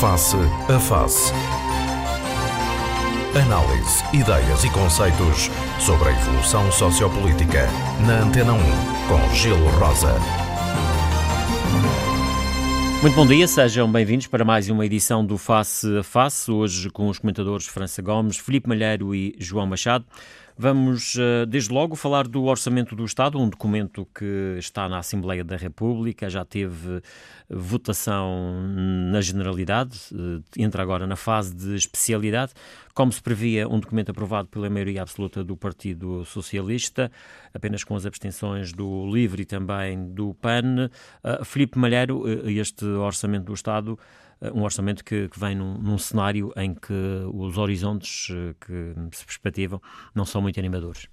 Face a Face. Análise, ideias e conceitos sobre a evolução sociopolítica. Na Antena 1, com Gelo Rosa. Muito bom dia, sejam bem-vindos para mais uma edição do Face a Face, hoje com os comentadores França Gomes, Felipe Malheiro e João Machado. Vamos, eh, desde logo, falar do Orçamento do Estado, um documento que está na Assembleia da República, já teve votação na generalidade, eh, entra agora na fase de especialidade. Como se previa, um documento aprovado pela maioria absoluta do Partido Socialista, apenas com as abstenções do LIVRE e também do PAN. Uh, Filipe Malheiro, este Orçamento do Estado um orçamento que, que vem num, num, cenário em que os horizontes eh, que se perspectivam não são muito animadores.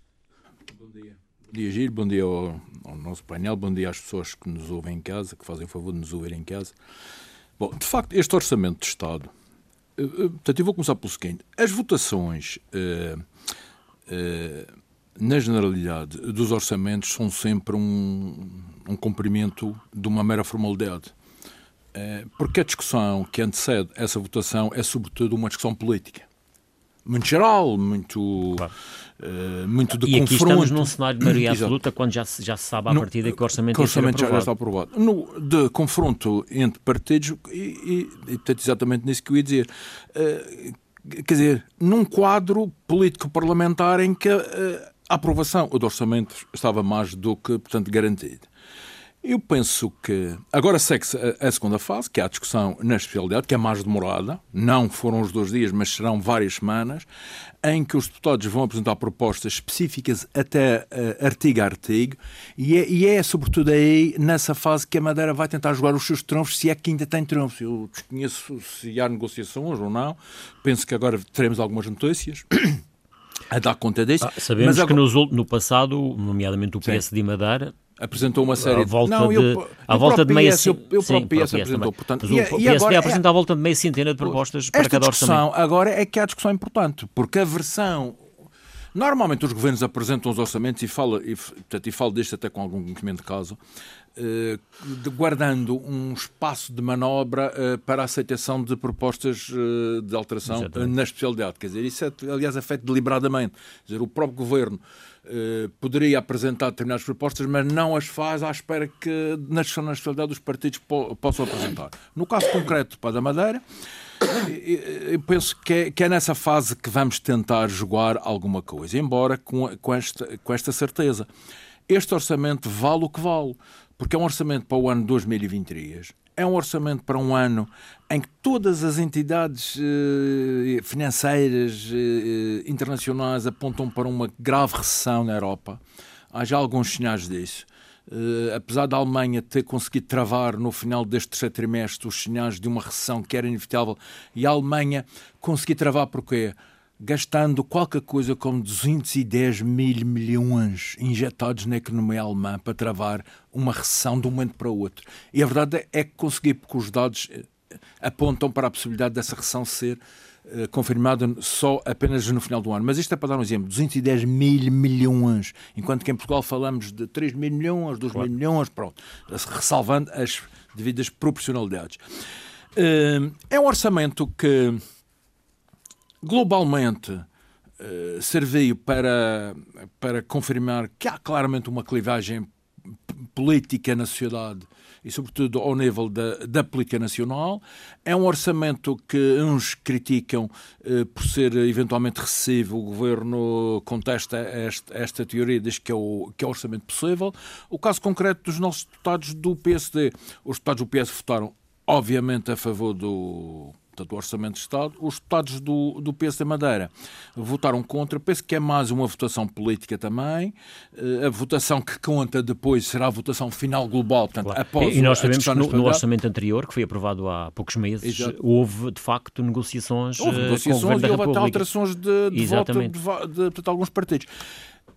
Bom dia. Bom dia, Giro. Bom dia ao, ao, nosso painel. Bom dia às pessoas que nos ouvem em casa, que fazem o favor de nos ouvir em casa. Bom, de facto, este orçamento de Estado. Uh, portanto, eu vou começar pelo seguinte: as votações. Uh, uh, na generalidade dos orçamentos são sempre um, um cumprimento de uma mera formalidade. Eh, porque a discussão que antecede essa votação é, sobretudo, uma discussão política. Muito geral, muito, claro. uh, muito de e confronto. E aqui estamos num cenário de maioria absoluta, quando já se, já se sabe à no, partida que o orçamento, que o orçamento já está aprovado. No, de confronto entre partidos, e, e, e portanto, exatamente nisso que eu ia dizer. Uh, quer dizer, num quadro político-parlamentar em que uh, a aprovação do orçamento estava mais do que, portanto, garantida. Eu penso que agora segue-se a, segunda fase, que é a discussão na especialidade, que é mais demorada, não foram os dois dias, mas serão várias semanas, em que os deputados vão apresentar propostas específicas até uh, artigo a artigo, e é, e é, sobretudo aí, nessa fase, que a Madeira vai tentar jogar os seus trunfos, se é que ainda tem trunfos. Eu desconheço se há negociações ou não, penso que agora teremos algumas notícias. a dar conta disso. Ah, sabemos que no, no passado, nomeadamente o PS Sim. de Madeira, apresentou uma série à volta de, não, à volta de meia eu, eu sim, próprio PS apresentou, portanto, Mas e, o PSD e agora, apresentou é, à volta de meia centena de propostas para cada orçamento. agora é que há discussão importante, porque a versão Normalmente os governos apresentam os orçamentos e falo, e, portanto, e falo disto até com algum conhecimento de caso, eh, guardando um espaço de manobra eh, para a aceitação de propostas eh, de alteração Exatamente. na especialidade. Quer dizer, isso é, aliás é feito deliberadamente. Quer dizer, o próprio governo eh, poderia apresentar determinadas propostas, mas não as faz à espera que na nacionalidade os partidos po possam apresentar. No caso concreto para a Madeira, eu penso que é, que é, nessa fase que vamos tentar jogar alguma coisa, embora com, com, esta, com esta certeza. Este orçamento vale o que vale, porque é um orçamento para o ano 2023 é um orçamento para um ano em que todas as entidades eh, financeiras eh, internacionais apontam para uma grave recessão na Europa. Há já alguns sinais disso. Uh, apesar da Alemanha ter conseguido travar no final deste terceiro trimestre os sinais de uma recessão que era inevitável, e a Alemanha conseguiu travar porquê? Gastando qualquer coisa como 210 mil milhões injetados na economia alemã para travar uma recessão de um momento para o outro. E a verdade é que consegui, porque os dados eh, apontam para a possibilidade dessa recessão ser uh, confirmada só apenas no final do ano. Mas isto é para dar um exemplo: 210 mil milhões, enquanto que em Portugal falamos de 3 mil milhões, 2 claro. mil milhões, pronto, ressalvando as devidas proporcionalidades. Uh, é um orçamento que globalmente uh, serviu para, para confirmar que há claramente uma clivagem política na sociedade e, sobretudo, ao nível da, da política nacional. É um orçamento que uns criticam eh, por ser eventualmente recessivo. O governo contesta esta, esta teoria, diz que é, o, que é o orçamento possível. O caso concreto dos nossos deputados do PSD. Os deputados do PS votaram, obviamente, a favor do portanto, o Orçamento de Estado, os deputados do, do PS da Madeira votaram contra. Penso que é mais uma votação política também. Eh, a votação que conta depois será a votação final global, portanto, claro. após E nós sabemos que no, no, Orçamento anterior, que foi aprovado há poucos meses, Exato. houve, de facto, negociações Houve eh, negociações e houve até alterações de, de voto de, de, de, de alguns partidos.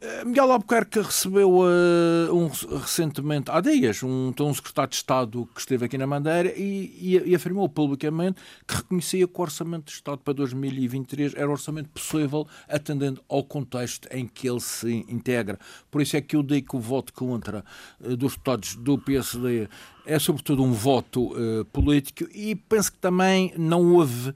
Eh, Miguel Albuquerque recebeu uh, um, recentemente, há dias, um, um secretário de Estado que esteve aqui na Madeira e, e, e, afirmou publicamente que reconhecia que o Orçamento de Estado para 2023 era um orçamento possível, atendendo ao contexto em que ele se integra. Por isso é que eu digo que o voto contra uh, dos deputados do PSD é sobretudo um voto uh, político e penso que também não houve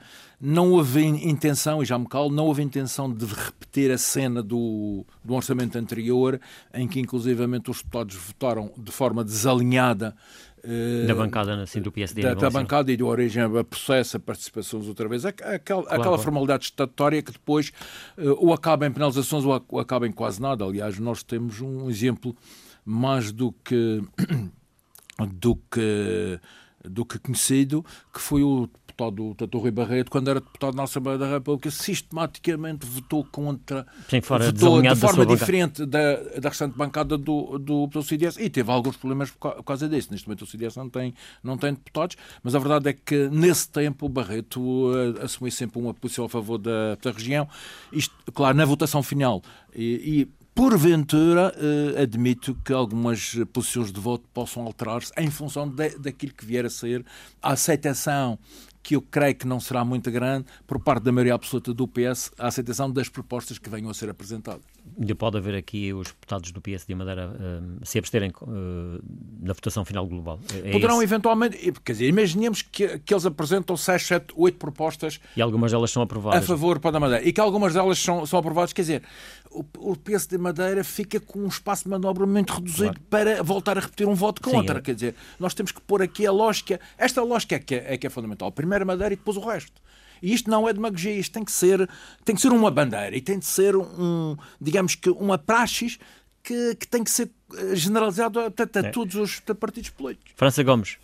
não houve intenção, e já me calo, não houve intenção de repetir a cena do, do orçamento anterior, em que inclusivamente os deputados votaram de forma desalinhada uh, da bancada assim, do PSD. Da, da bancada e de origem a processo, a participações outra vez. Aquela, claro, aquela formalidade estatutória que depois uh, ou acaba em penalizações ou acaba em quase nada. Aliás, nós temos um exemplo mais do que do que, do que conhecido, que foi o deputado Tato Rui Barreto, quando era deputado na Assembleia da República, sistematicamente votou contra. Sim, fora votou de forma diferente da, da restante bancada do, do, do CDS e teve alguns problemas por causa disso. Neste momento o CDS não tem, não tem deputados, mas a verdade é que nesse tempo o Barreto uh, assumiu sempre uma posição a favor da, da região. Isto, claro, na votação final. E, e Porventura, eh, admito que algumas posições de voto possam alterar-se em função de, daquilo que vier a ser a aceitação que eu creio que não será muito grande, por parte da maioria absoluta do PS, a aceitação das propostas que venham a ser apresentadas. Ainda pode haver aqui os deputados do PS de Madeira uh, se absterem uh, na votação final global. É Poderão esse? eventualmente, quer dizer, imaginemos que, que eles apresentam 6, 7, 8 propostas. E algumas delas são aprovadas. A favor para a Madeira. E que algumas delas são, são aprovadas, quer dizer, o, o PS de Madeira fica com um espaço de manobra muito reduzido claro. para voltar a repetir um voto contra. Sim, é. Quer dizer, nós temos que pôr aqui a lógica. Esta lógica é que é, é, que é fundamental. Primeiro a Madeira e depois o resto. E isto não é demagogia, isto tem que ser, tem que ser uma bandeira e tem de ser um, digamos que, uma praxis que, que tem que ser eh, generalizado a, a, a é. todos os partidos políticos. França Gomes.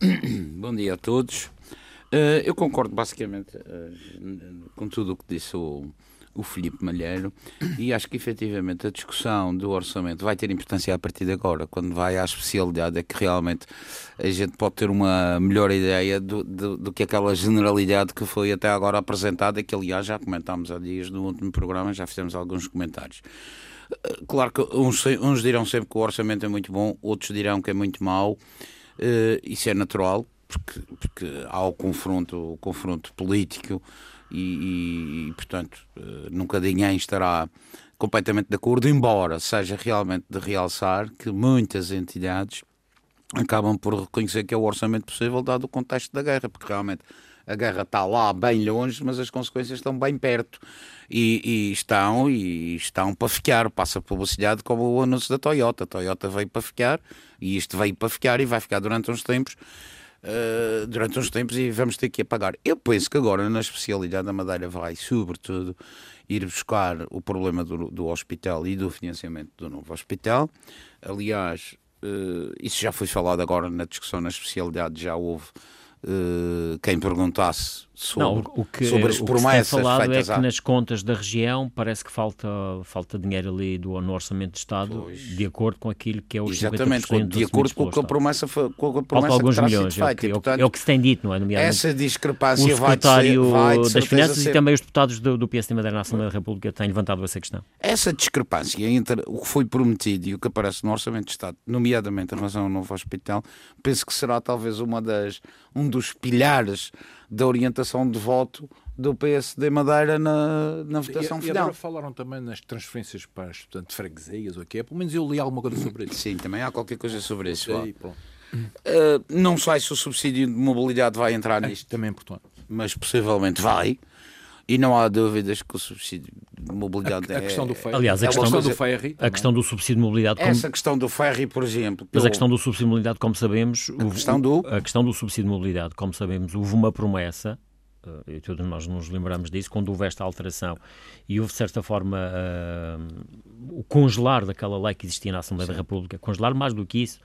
Bom dia a todos. Uh, eu concordo basicamente uh, com tudo o que disse o, o Filipe Malheiro, e acho que efetivamente a discussão do orçamento vai ter importância a partir de agora, quando vai à especialidade, é que realmente a gente pode ter uma melhor ideia do, do, do que aquela generalidade que foi até agora apresentada, que aliás já comentámos há dias no último programa, já fizemos alguns comentários. Claro que uns, uns dirão sempre que o orçamento é muito bom, outros dirão que é muito mau, uh, isso é natural, porque, porque há o confronto, o confronto político e, e, portanto, eh, nunca ninguém estará completamente de acordo, embora seja realmente de realçar que muitas entidades acabam por reconhecer que é o orçamento possível, dado o contexto da guerra, porque realmente a guerra está lá bem longe, mas as consequências estão bem perto e, e estão e estão para ficar. Passa publicidade como o anúncio da Toyota. A Toyota veio para ficar e isto veio para ficar e vai ficar durante uns tempos uh, durante uns tempos e vamos ter que apagar. Eu penso que agora, na especialidade da Madeira, vai, sobretudo, ir buscar o problema do, do hospital e do financiamento do novo hospital. Aliás, uh, isso já foi falado agora na discussão na especialidade, já houve uh, quem perguntasse sobre, não, o que, sobre as promessas o que falado é que nas contas da região parece que falta, falta dinheiro ali do, no Orçamento de Estado pois. de acordo com aquilo que é o Exatamente, de acordo com, com a promessa, com a promessa alguns que milhões, é, feita, é, portanto, é o que se tem dito, não é? Nomeadamente, essa discrepância o secretário vai, vai das Finanças ser... e também os deputados do, do PSD Madeira na Assembleia da República têm levantado essa questão. Essa discrepância entre o que foi prometido e o que aparece no Orçamento de Estado, nomeadamente em relação ao novo hospital, penso que será talvez uma das, um dos pilares da orientação de voto do PSD Madeira na, na votação e, final. E agora falaram também nas transferências para as portanto, freguesias, ou o que é? Pelo menos eu li alguma coisa sobre isso. Sim, também há qualquer coisa sobre isso. Sei, uh, não sei se o subsídio de mobilidade vai entrar é, nisto. Também é importante. Mas possivelmente vai. E não há dúvidas que o subsídio de mobilidade a, a questão do ferry. Aliás, a, é questão, questão, do ferry. A questão do subsídio de mobilidade. Como... Essa questão do ferry, por exemplo. Mas eu... a questão do subsídio de mobilidade, como sabemos. A, questão do... a questão do subsídio de mobilidade, como sabemos, houve uma promessa eh, e todos nós nos lembramos disso, quando houve esta alteração e houve, de certa forma, uh, o congelar daquela lei que existia na Assembleia Sim. da República, congelar mais do que isso,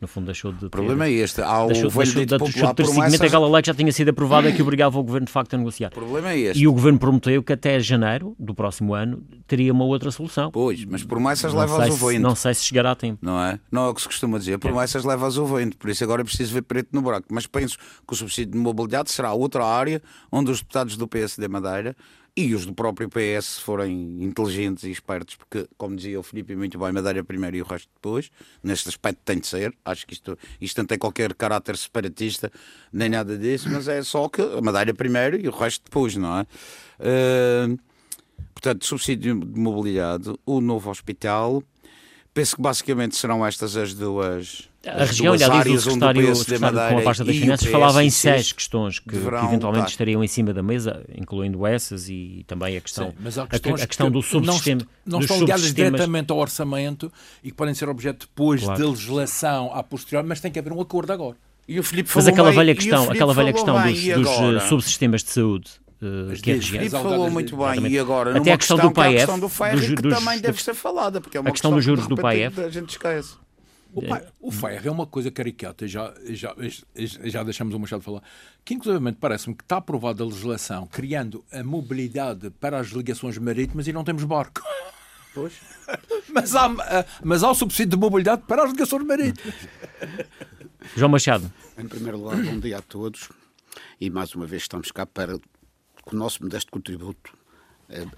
no fundo deixou de ter... O problema é este, há o deixou, velho deixou, dito popular de promessas... aquela lei que já tinha sido aprovada que obrigava o Governo de facto a negociar. O problema é este. E o Governo prometeu que até janeiro do próximo ano teria uma outra solução. Pois, mas promessas levas o vento. Não sei se chegará a tempo. Não é? Não é o que se costuma dizer, promessas é. levas o vento, por isso agora é preciso ver preto no buraco. Mas penso que o subsídio de mobilidade será outra área onde os deputados do PSD Madeira e os do próprio PS forem inteligentes e espertos, porque, como dizia o Filipe muito bem, Madeira primeiro e o resto depois, neste aspecto tem de ser, acho que isto, isto não tem qualquer caráter separatista, nem nada disso, mas é só que a Madeira primeiro e o resto depois, não é? Uh, portanto, subsídio de mobilidade, o novo hospital, penso que basicamente serão estas as duas a região, aliás, o secretário, o secretário com a pasta das Finanças falava em seis questões que, que eventualmente estar. estariam em cima da mesa, incluindo essas e também a questão, Sim, a, a, questão do subsistema. Não, não estão ligadas diretamente ao orçamento e que podem ser objeto depois claro. de legislação a posterior, mas tem que haver um acordo agora. E o Filipe mas aquela velha questão, aquela velha questão dos, dos subsistemas de saúde Uh, que é Filipe falou muito bem exatamente. e agora até a questão, questão do PAEF, a questão do que também deve ser falada porque é uma a questão, questão dos juros do PAEF a gente esquece o, pai, o é uma coisa caricata, já, já, já deixamos o Machado falar, que inclusive parece-me que está aprovada a legislação criando a mobilidade para as ligações marítimas e não temos barco. Pois. mas, há, mas há o subsídio de mobilidade para as ligações marítimas. João Machado. Em primeiro lugar, bom dia a todos e mais uma vez estamos cá para, com o nosso modesto contributo,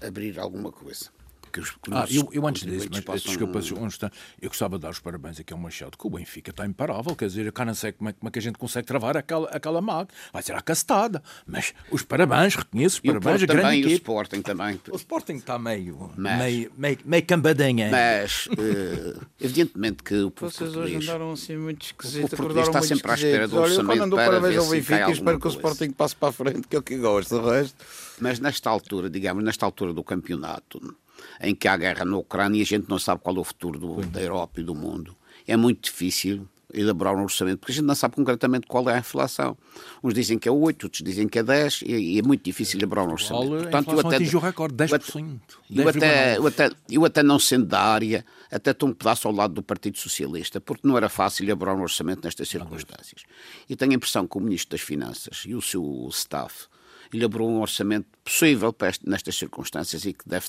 abrir alguma coisa que os, ah, eu, eu antes disso, mas, possam... desculpa, um instante, eu gostava de dar os parabéns aqui ao Machado, que o Benfica está imparável, quer dizer, eu cá não sei como é, como é que a gente consegue travar aquela, aquela mag, vai ser a castada, mas os parabéns, reconheço os parabéns, a grande também, equipe. o Sporting também. O Sporting está meio, mas, meio, meio, meio cambadinha. Mas, uh, evidentemente que o Vocês hoje andaram assim muito esquisitos, o está sempre à espera do orçamento Olha, eu quando parabéns ao Benfica espero que o Sporting passe para a frente, que é o que gosto, o resto... Mas nesta altura, digamos, nesta altura do campeonato, em que há guerra na Ucrânia e a gente não sabe qual é o futuro do, da Europa e do mundo. É muito difícil elaborar um orçamento, porque a gente não sabe concretamente qual é a inflação. Uns dizem que é 8, outros dizem que é 10, e, é muito difícil elaborar um orçamento. Portanto, eu até, atingiu o recorde, 10%. Eu até, eu, até, eu até não sendo da área, até estou um pedaço ao lado do Partido Socialista, porque não era fácil elaborar um orçamento nestas circunstâncias. E tenho a impressão que o Ministro das Finanças e o seu staff elaborou um orçamento possível nestas circunstâncias e que deve,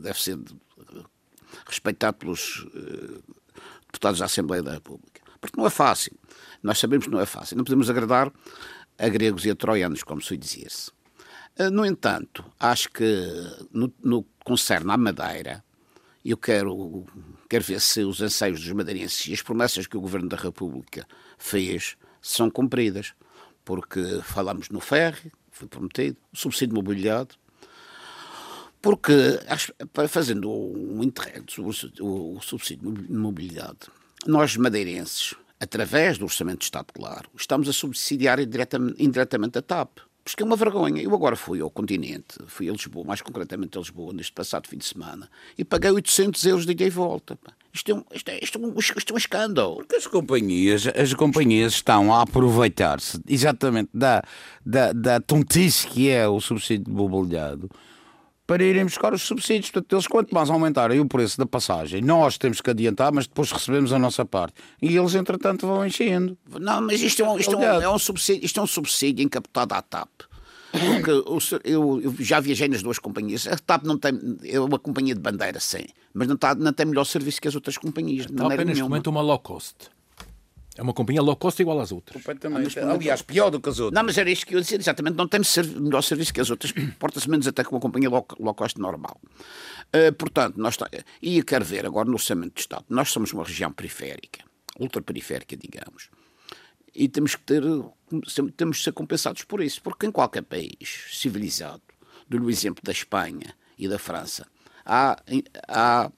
deve ser respeitado pelos uh, deputados da Assembleia da República. Porque não é fácil. Nós sabemos que não é fácil. Não podemos agradar a gregos e a troianos, como se dizia-se. Uh, no entanto, acho que no, no que concerne à Madeira, eu quero, quero ver se os anseios dos madeirenses e as promessas que o Governo da República fez são cumpridas. Porque falamos no foi prometido, o subsídio de mobilidade, porque, fazendo um interregno sobre o subsídio de mobilidade, nós madeirenses, através do Orçamento de Estado, claro, estamos a subsidiar indiretamente a TAP. Porque é uma vergonha. Eu agora fui ao continente, fui a Lisboa, mais concretamente a Lisboa, neste passado fim de semana, e paguei 800 euros de ida e volta. Isto é, um, isto, é, isto, é um, isto é um escândalo. Porque as companhias, as companhias estão a aproveitar-se exatamente da, da, da tontice que é o subsídio de mobilidade para irem buscar os subsídios. Portanto, eles, quanto mais aumentarem o preço da passagem, nós temos que adiantar, mas depois recebemos a nossa parte. E eles, entretanto, vão enchendo. Não, mas isto é um, isto é um, é um subsídio, isto é um subsídio encapotado à TAP. Porque eu, eu, já viajei nas duas companhias. A TAP não tem. É uma companhia de bandeira, sim. Mas não, está, não tem melhor serviço que as outras companhias. A TAP é neste momento uma low cost. É uma companhia low cost igual às outras. Completamente. Ah, Aliás, pior do que as outras. Não, mas era isto que eu ia dizer, exatamente. Não tem melhor serviço que as outras. Porta-se menos até que uma companhia low, low cost normal. Uh, portanto, nós está... e eu quero ver agora no Orçamento de Estado. Nós somos uma região periférica, ultraperiférica, digamos. E temos que ter, temos de ser compensados por isso, porque em qualquer país civilizado, do exemplo da Espanha e da França, há, há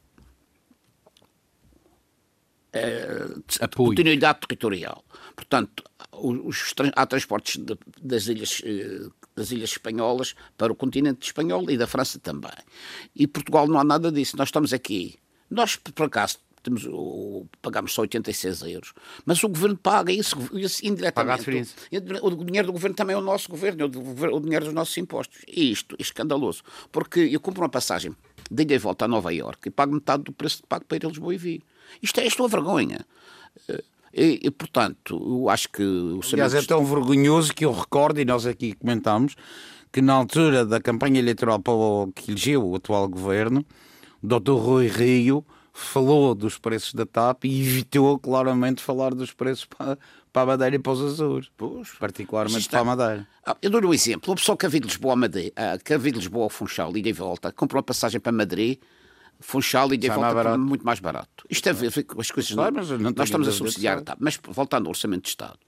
é, continuidade territorial. Portanto, os, há transportes de, das, ilhas, eh, das ilhas espanholas para o continente espanhol e da França também. E Portugal não há nada disso. Nós estamos aqui. Nós, por acaso, temos, pagamos só 86 euros, mas o governo paga isso, isso indiretamente. O, o dinheiro do governo também é o nosso governo, o, o dinheiro dos nossos impostos. E isto é escandaloso, porque eu compro uma passagem de ida e volta a Nova Iorque e pago metade do preço que pago para ir a Lisboa e vir. Isto é, isto é uma vergonha. E, e, portanto, eu acho que o Aliás, é tão vergonhoso que eu recordo, e nós aqui comentámos, que na altura da campanha eleitoral para o que elegeu o atual governo, o Dr. Rui Rio falou dos preços da TAP e evitou claramente falar dos preços para, para a Madeira e para os Açores, pois, particularmente para a Madeira. Ah, eu dou-lhe um exemplo. Uma pessoa que veio de Lisboa a Madeira, ah, que veio de Lisboa ao Funchal e de volta, comprou uma passagem para Madrid, Funchal e de volta mais muito mais barato. Isto é ver as coisas. Claro, não, não nós estamos a subsidiar a TAP. Mas voltando ao Orçamento de Estado,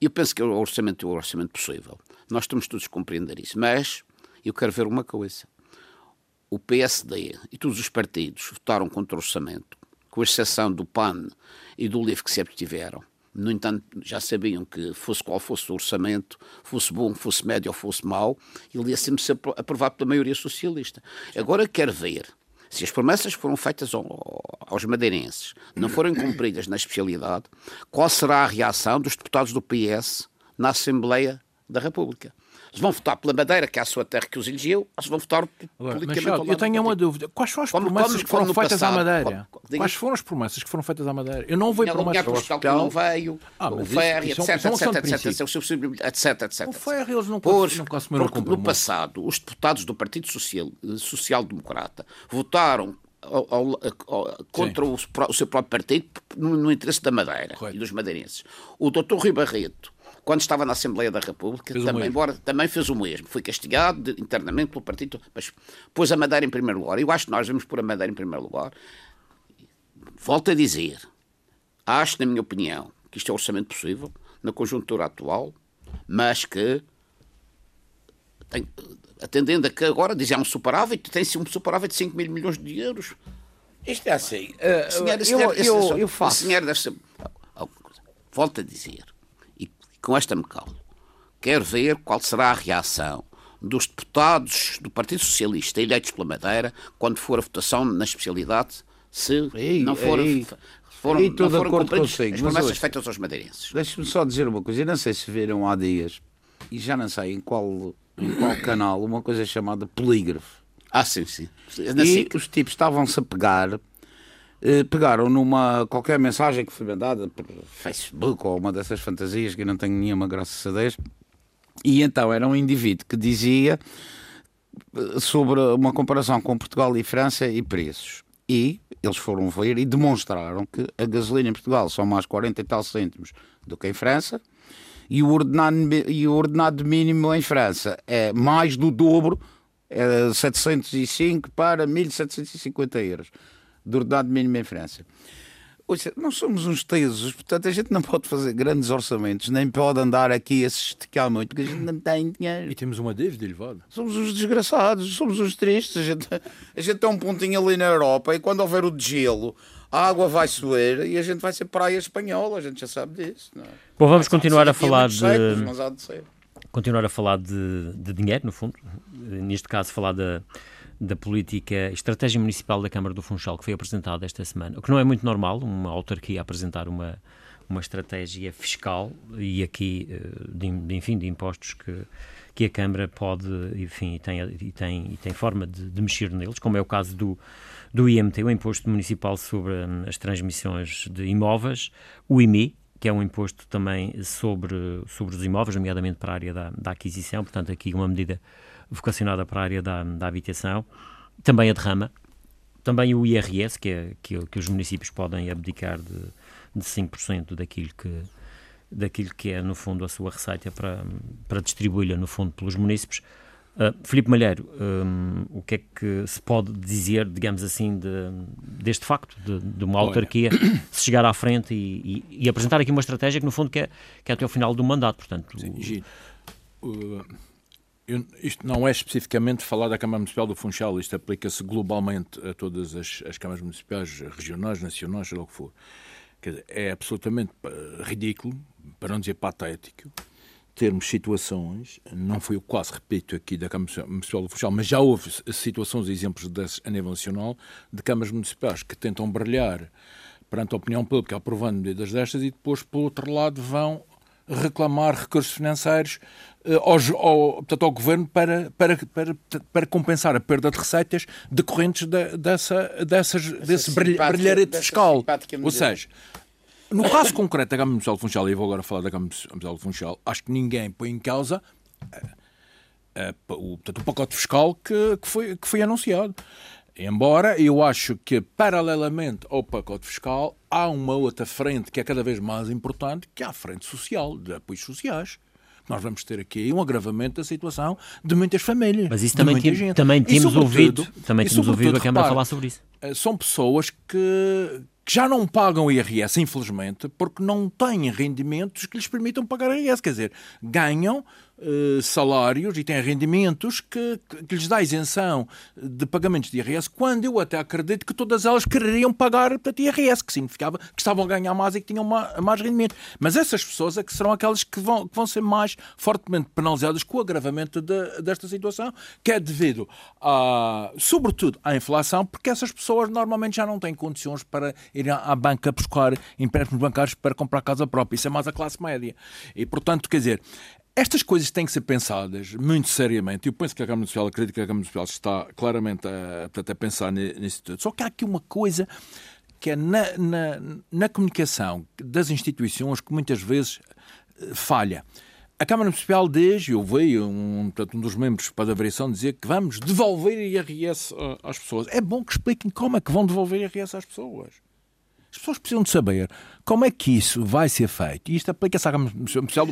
eu penso que o orçamento é o orçamento possível. Nós temos todos a compreender isso. Mas eu quero ver uma coisa o PSD e todos os partidos votaram contra o orçamento, com exceção do PAN e do LIVRE que se abstiveram. No entanto, já sabiam que fosse qual fosse o orçamento, fosse bom, fosse médio ou fosse mau, ele ia sempre ser aprovado pela maioria socialista. Agora quero ver se as promessas foram feitas aos madeirenses não forem cumpridas na especialidade, qual será a reação dos deputados do PS na Assembleia da República? Se vão votar pela Madeira, que é a sua terra que os elegeu, ou se vão votar Agora, politicamente Eu tenho uma dúvida. Quais foram as como, promessas que foram feitas passado, à Madeira? Como, Quais foram as promessas que foram feitas à Madeira? Eu não vejo promessas. O hospital que não veio, ah, o ferry, etc, etc, etc, etc. O ferry eles não, pois, não consumiram Porque no passado, os deputados do Partido Social, Social Democrata votaram ao, ao, ao, contra o, o, seu próprio partido no, no interesse da Madeira Correto. e dos madeirenses. O doutor Rui Barreto quando estava na Assembleia da República, fez também, embora, também fez o mesmo. Foi castigado de, internamente pelo partido, mas pôs a Madeira em primeiro lugar. Eu acho que nós devemos pôr a Madeira em primeiro lugar. Volto a dizer, acho, na minha opinião, que isto é orçamento possível, na conjuntura atual, mas que, tem, atendendo a que agora dizem um superávit, tem-se um superávit de 5 mil milhões de euros. Isto é assim. Uh, senhor, eu, eu, eu, eu faço. Senhor deve ser. Volto a dizer, com esta me calo. Quero ver qual será a reação dos deputados do Partido Socialista eleitos pela Madeira quando for a votação na especialidade, se ei, não for. Ei, foram, ei, não foram cumpridas as promessas feitas aos madeirenses. Deixe-me só dizer uma coisa. Eu não sei se viram há dias, e já não sei em qual, em qual canal, uma coisa chamada polígrafo. Ah, sim, sim. E os tipos estavam-se a pegar pegaram numa qualquer mensagem que foi mandada por Facebook ou uma dessas fantasias que eu não tenho nenhuma, graças a Deus, e então era um indivíduo que dizia eh, sobre uma comparação com Portugal e França e preços. E eles foram ver e demonstraram que a gasolina em Portugal são mais 40 e tal cêntimos do que em França e o ordenado, e o ordenado mínimo em França é mais do dobro, é 705 para 1750 euros do ordenado mínimo em França. Ouça, nós somos uns tesos, portanto a gente não pode fazer grandes orçamentos, nem pode andar aqui a se esticar muito, porque a gente não tem dinheiro. E temos uma dívida elevada. Somos os desgraçados, somos os tristes. A gente, a gente tem um pontinho ali na Europa e quando houver o gelo, a água vai subir e a gente vai ser praia espanhola, a gente já sabe disso. Não é? Bom, vamos continuar a falar de. continuar a falar de, de dinheiro, no fundo. Neste caso, falar da. De da política Estratégia Municipal da Câmara do Funchal, que foi apresentada esta semana, o que não é muito normal, uma autarquia apresentar uma, uma estratégia fiscal e aqui, eh, de, enfim, de impostos que, que a Câmara pode, enfim, e tem, e tem, e tem forma de, de mexer neles, como é o caso do, do IMT, o Imposto Municipal sobre hum, as Transmissões de Imóveis, o IMI, que é um imposto também sobre, sobre os imóveis, nomeadamente para a área da, da aquisição, portanto aqui uma medida vocacionada para a área da, da habitação, também a derrama, também o IRS, que, é, que, que os municípios podem abdicar de, de 5% daquilo que, daquilo que é, no fundo, a sua receita para, para distribuí-la, no fundo, pelos municípios. Uh, Filipe Malheiro, um, o que é que se pode dizer, digamos assim, de, deste facto, de, de uma autarquia Olha. se chegar à frente e, e, e, apresentar aqui uma estratégia que, no fundo, que é, que é até o final do mandato, portanto... Sim, o, eu, isto não é especificamente falar da Câmara Municipal do Funchal, isto aplica-se globalmente a todas as, as câmaras municipais, regionais, nacionais, seja o que for. Dizer, é absolutamente eh, ridículo, para não dizer patético, termos situações, não foi o quase, repito, aqui da Câmara Municipal do Funchal, mas já houve situações e exemplos desses a nível nacional, de câmaras municipais que tentam brilhar perante a opinião pública aprovando medidas destas e depois, por outro lado, vão reclamar recursos financeiros uh, ao, ao, portanto, ao governo para, para, para, para compensar a perda de receitas decorrentes de, dessa, dessas, desse brilharete fiscal. Ou seja, no caso concreto da Gama Municipal de Funchal, e vou agora falar da Gama Municipal de Funchal, acho que ninguém põe em causa uh, uh, o, portanto, o pacote fiscal que, que, foi, que foi anunciado. Embora eu acho que, paralelamente ao pacote fiscal, há uma outra frente que é cada vez mais importante, que é a frente social, de apoios sociais. Nós vamos ter aqui um agravamento da situação de muitas famílias. Mas isso também, tem, também temos ouvido, também temos ouvido a Câmara falar sobre isso. Eh, são pessoas que, que já não pagam IRS, infelizmente, porque não têm rendimentos que lhes permitam pagar IRS. Quer dizer, ganham uh, salários e têm rendimentos que, que, lhes dá isenção de pagamentos de IRS, quando eu até acredito que todas elas quereriam pagar portanto, IRS, que significava que estavam a ganhar mais e que tinham mais, mais rendimento. Mas essas pessoas é que serão aquelas que vão, que vão ser mais fortemente penalizadas com o agravamento de, desta situação, que é devido, a, sobretudo, à inflação, porque essas pessoas normalmente já não têm condições para ir à banca buscar empréstimos bancários para comprar casa própria. Isso é mais a classe média. E, portanto, quer dizer, estas coisas têm que ser pensadas muito seriamente. Eu penso que a Câmara Municipal, acredito que a Câmara Municipal está claramente a, a pensar nisso tudo. Só que há aqui uma coisa que é na, na, na comunicação das instituições que muitas vezes eh, falha. A Câmara Municipal diz, eu veio um, um dos membros para a variação dizer que vamos devolver IRS eh, às pessoas. É bom que expliquem como é que vão devolver IRS às pessoas. As pessoas precisam de saber como é que isso vai ser feito. E isto aplica-se à Câmara do Funchal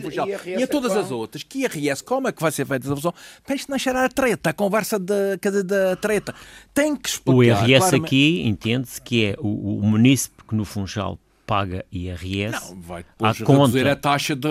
e, a todas as outras. Que IRS, como é que vai ser feita essa função? Para isto não cheirar a treta, a conversa da, da treta. Tem que explicar. O IRS claramente... aqui entende-se que é o, o município que no Funchal paga IRS. Não, vai depois à conta, reduzir a taxa de,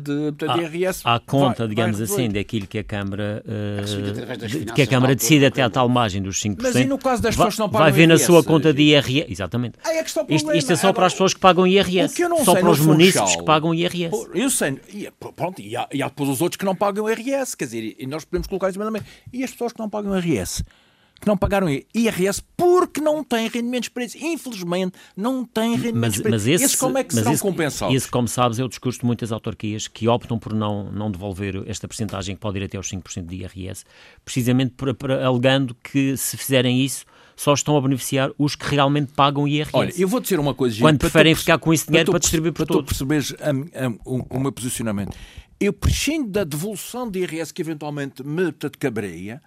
de, de, de IRS. À, conta, vai, digamos vai assim, daquilo que a Câmara, uh, que a Câmara decide até à tal margem dos 5%. Mas e no caso das pessoas que não pagam Vai ver na sua conta de IRS. Exatamente. É que está o problema. Isto, isto é só para as pessoas que pagam IRS. só para os municípios que pagam IRS. Eu sei. E, pronto, e há, e há depois os outros que não pagam IRS. Quer dizer, e nós podemos colocar isso também. E as pessoas que não pagam IRS? Que não pagaram IRS porque não têm rendimentos para isso. Infelizmente, não têm rendimentos mas, para mas esse, Esses como é que serão esse, compensados? Esse, como sabes, é o discurso de muitas autarquias que optam por não, não devolver esta percentagem que pode ir até aos 5% de IRS, precisamente por, por, alegando que se fizerem isso só estão a beneficiar os que realmente pagam IRS. Olha, eu vou dizer uma coisa... Gente, Quando preferem tu, ficar com esse dinheiro para, para distribuir para, para todos. Para perceberes o, o meu posicionamento. Eu prescindo da devolução de IRS que eventualmente me caberia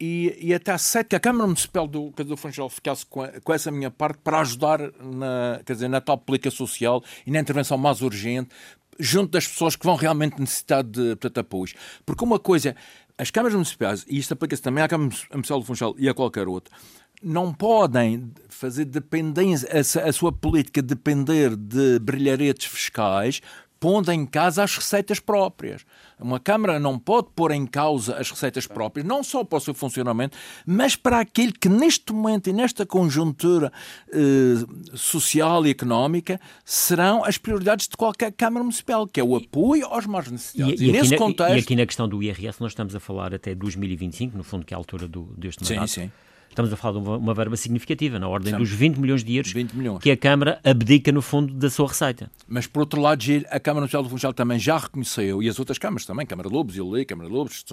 e, e até aceito que a Câmara Municipal do, do Funchal ficasse com, a, com, essa minha parte para ajudar na, quer dizer, na tal política social e na intervenção mais urgente junto das pessoas que vão realmente necessitar de portanto, apoios. Porque uma coisa, as câmaras municipais, e isto aplica-se também à Câmara Municipal do Funchal e a qualquer outra, não podem fazer dependência, a sua política depender de brilharetes fiscais pondo em causa as receitas próprias. Uma Câmara não pode pôr em causa as receitas próprias, não só para o seu funcionamento, mas para aquilo que neste momento e nesta conjuntura eh, social e económica serão as prioridades de qualquer Câmara Municipal, que é o apoio aos mais necessitados. E, e, e nesse na, contexto... e aqui na questão do IRS nós estamos a falar até 2025, no fundo que é a altura do, deste mandato. Sim, sim estamos a falar de uma, uma verba significativa, na ordem dos 20 milhões de euros 20 milhões. que a Câmara abdica, no fundo, da sua receita. Mas, por outro lado, a Câmara Nacional do Funchal também já reconheceu, e as outras câmaras também, Câmara Lobos, eu li, Câmara Lobos,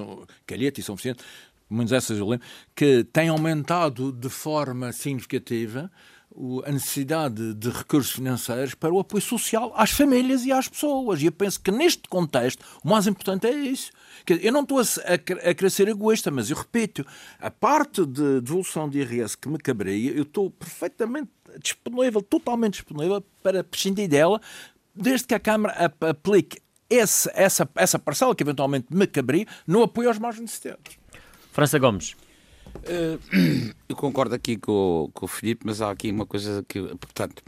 Calhete e São Vicente, muitas dessas eu lembro, que têm aumentado de forma significativa a necessidade de recursos financeiros para o apoio social às famílias e às pessoas. E eu penso que neste contexto o mais importante é isso. Eu não estou a, a, querer ser egoísta, mas eu repito, a parte de devolução de IRS que me caberia, eu estou perfeitamente disponível, totalmente disponível para prescindir dela, desde que a Câmara aplique esse, essa, essa parcela que eventualmente me caberia no apoio aos mais necessitados. França Gomes. Uh, eu concordo aqui com, com o Filipe, mas há aqui uma coisa que, portanto,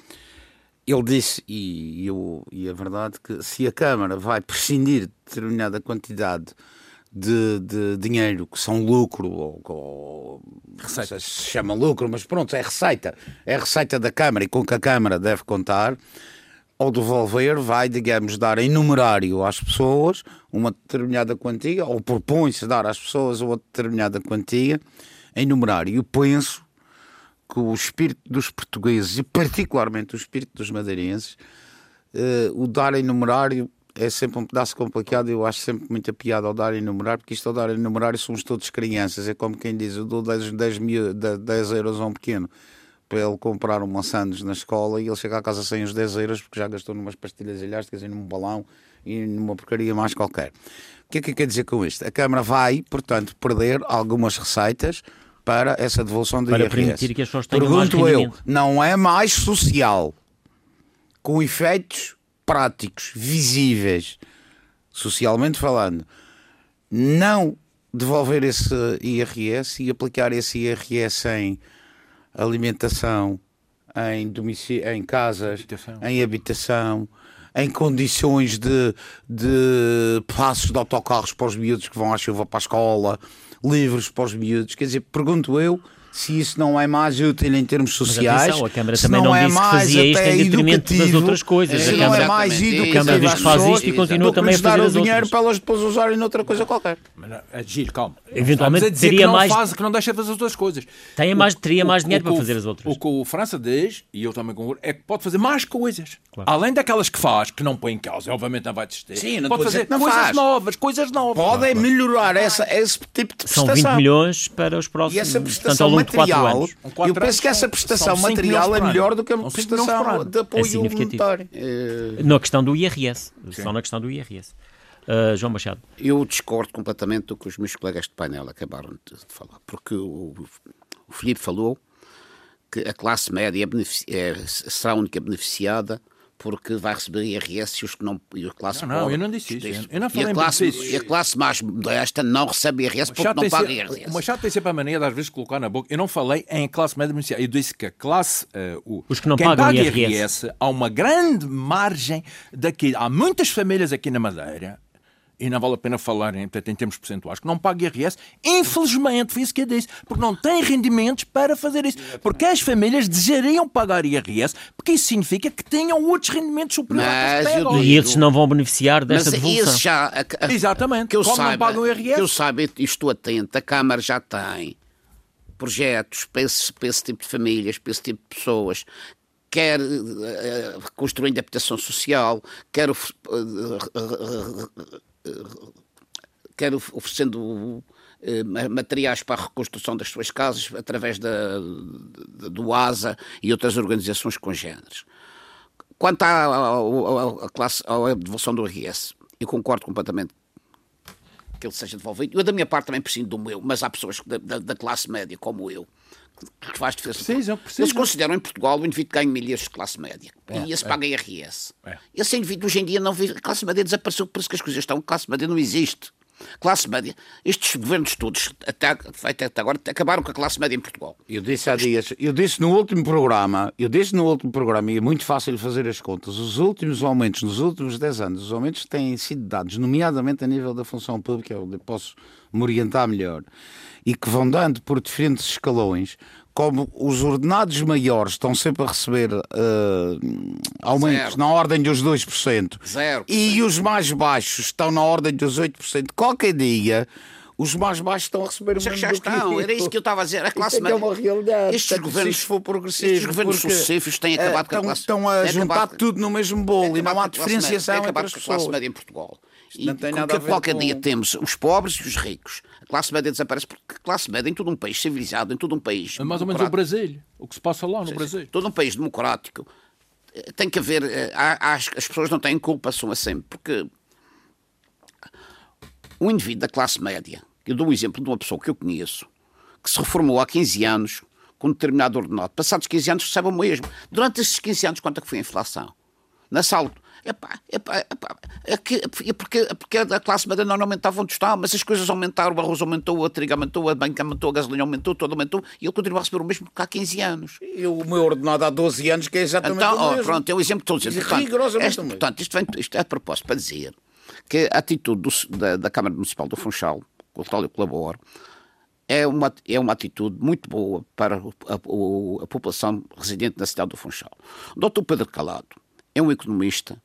ele disse, e, eu, e é verdade, que se a Câmara vai prescindir de determinada quantidade de, de dinheiro que são lucro, ou, ou receita. se chama lucro, mas pronto, é receita, é receita da Câmara e com que a Câmara deve contar, ao devolver, vai, digamos, dar em numerário às pessoas uma determinada quantia, ou propõe-se dar às pessoas uma determinada quantia em numerário. Eu penso que o espírito dos portugueses e particularmente o espírito dos madeirenses, uh, o dar em numerário é sempre um pedaço complicado. Eu acho sempre muita piada ao dar em numerário, porque isto ao dar em numerário somos todos crianças. É como quem diz: eu dou 10, 10, mil, 10 euros a um pequeno para ele comprar um maçãs na escola e ele chega à casa sem os 10 euros porque já gastou numas pastilhas elásticas e num balão e numa porcaria mais qualquer. O que é que quer dizer com isto? A Câmara vai, portanto, perder algumas receitas para essa devolução do Para IRS. permitir que as pessoas tenham Pergunto mais eu, não é mais social, com efeitos práticos, visíveis, socialmente falando, não devolver esse IRS e aplicar esse IRS em alimentação, em, em casas, Habitação. em habitação, em condições de, de passos de autocarros para os miúdos que vão à chuva para a escola, livros para os miúdos. Quer dizer, pergunto eu se isso não é mais útil em termos Mas sociais. atenção, a Câmara também não, é disse que mais fazia isto em detrimento das outras coisas. A não Câmara, é mais educativo a Câmara diz que faz isto e continua também a fazer o dinheiro para elas depois usarem noutra coisa qualquer. Mas não, é, Gil, calma. Eventualmente Estamos a dizer teria que não mais- faz, que não deixa de fazer as outras coisas. Tem mais- teria mais dinheiro para o- fazer as outras. O que o França diz, e eu também concordo, é que pode fazer mais coisas. Claro. Além daquelas que faz, que não põe em causa, obviamente não vai desistir. Sim, não pode fazer não coisas faz. novas, coisas novas. Podem melhorar essa, esse tipo de São prestação. 20 milhões para os E próximos, essa portanto, ao prestação longo de 4 material, anos. Eu penso anos que essa prestação material é melhor do que a prestação de apoio É significativo. monetário. Na questão do IRS, só na questão do IRS. Uh, João Machado. Eu discordo completamente do que os meus colegas de painel acabaram de de falar, porque o, o Filipe falou que a classe média é é- será a única beneficiada porque vai receber IRS e os que não e a classe Não, não, pobre- eu não disse isso. Eu não e, falei a em classe, e a classe mais modesta não recebe IRS porque não tem paga IRS. O Machado tem sempre a mania de às vezes colocar na boca. Eu não falei em classe média beneficiária. Eu disse que a classe. eh, o, Os que não quem pagam paga IRS. há uma grande margem daqui. Há muitas famílias aqui na Madeira. E não vale a pena falar em, portanto, em termos percentuais, que não pagam IRS, infelizmente, foi isso que eu disse, porque não têm rendimentos para fazer isso. Porque as famílias desejariam pagar IRS, porque isso significa que tenham outros rendimentos superiores Mas eu. E esses não vão beneficiar Mas desta devolução. esse já. a- a- Exatamente. Que eu Como não saiba, pagam IRS? Que eu saiba e estou atento, a Câmara já tem projetos para esse, para esse tipo de famílias, para esse tipo de pessoas. Quer eh, construindo habitação social, quer, eh, eh, quer of- oferecendo eh, ma- materiais para a reconstrução das suas casas através da, do ASA e outras organizações congêneres. Quanto à, à- à- classe, à devolução do IRS, eu concordo completamente que ele seja devolvido. Eu, da minha parte, também prescindo do meu, mas há pessoas da- da classe média, como eu, que faz diferença. Precisam, precisam. Eles consideram em Portugal o indivíduo que ganha milhas de classe média. e esse paga IRS. É. Esse indivíduo hoje em dia não vive. A classe média desapareceu, por isso que as coisas estão. A classe média não existe. Classe média. Estes governos todos, até, feito até agora, acabaram com a classe média em Portugal. Eu disse há dias, eu disse no último programa, eu disse no último programa, e é muito fácil fazer as contas, os últimos aumentos, nos últimos 10 anos, os aumentos têm sido dados, nomeadamente a nível da função pública, onde eu posso me orientar melhor, e que vão dando por diferentes escalões, como os ordenados maiores estão sempre a receber eh, aumentos Zero. na ordem dos 2%, Zero. e os mais baixos estão na ordem dos 8%, qualquer dia. Os mais baixos estão a receber o Já, mesmo já estão, era isso que eu estava a dizer. A classe é é média. uma realidade. Estes governos, se for progressivo, estes governos sucessivos têm eh, acabado com a classe estão a têm juntar acabado- tudo no mesmo bolo têm e não há classe diferenciação entre acabado com a classe média em Portugal. E não tem nada a ver qualquer com- dia temos os pobres e os ricos. A classe média desaparece porque a classe média em todo um país civilizado, em todo um país. É mais ou menos o Brasil. O que se passa lá no Brasil. todo um país democrático eh, tem que haver. eh, há- há- as as pessoas não têm culpa, são assim, porque um indivíduo da classe média, eu dou um exemplo de uma pessoa que eu conheço, que se reformou há 15 anos com um determinado ordenado, passados 15 anos recebe o mesmo. Durante esses 15 anos, quanto é que foi a inflação? Na salto. Epá, epá, epá, é, que, é porque, é porque a classe média não aumentava onde está, mas as coisas aumentaram, o arroz aumentou, a trigo aumentou, a banca aumentou, a gasolina aumentou, tudo aumentou, e ele continua a receber o mesmo que há 15 anos. Eu, o meu ordenado há 12 anos, que é exatamente Então, o mesmo. pronto, é o exemplo que estou a Portanto, rigorosamente este- o mesmo. portanto, isto, vem, isto é a propósito para dizer que a atitude do- da, da Câmara Municipal do Funchal, com a qual eu colaboro, é uma, é uma atitude muito boa para o- a, o- a população residente na cidade do Funchal. O Dr. Pedro Calado é um economista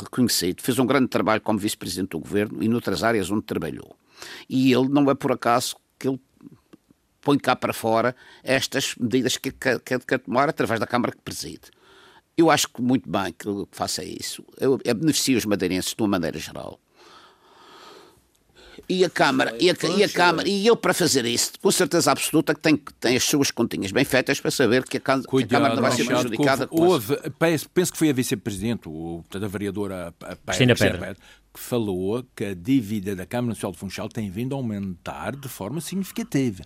reconhecido, fez um grande trabalho como vice-presidente do governo e noutras áreas onde trabalhou. E ele não é por acaso que ele põe cá para fora estas medidas que quer, quer, quer tomar através da Câmara que preside. Eu acho que muito bem que faça isso. Eu, eu beneficio os madeirenses de uma maneira geral. E a Câmara, e a, e a Câmara, e ele para fazer isso, com certeza absoluta que tem, tem as suas continhas bem feitas para saber que a, Câmara, que a Câmara não vai ser prejudicada. Houve, houve, penso, penso que foi a vice-presidente, a vereadora Cristina Pedra, que falou que a dívida da Câmara Nacional de Funchal tem vindo a aumentar de forma significativa.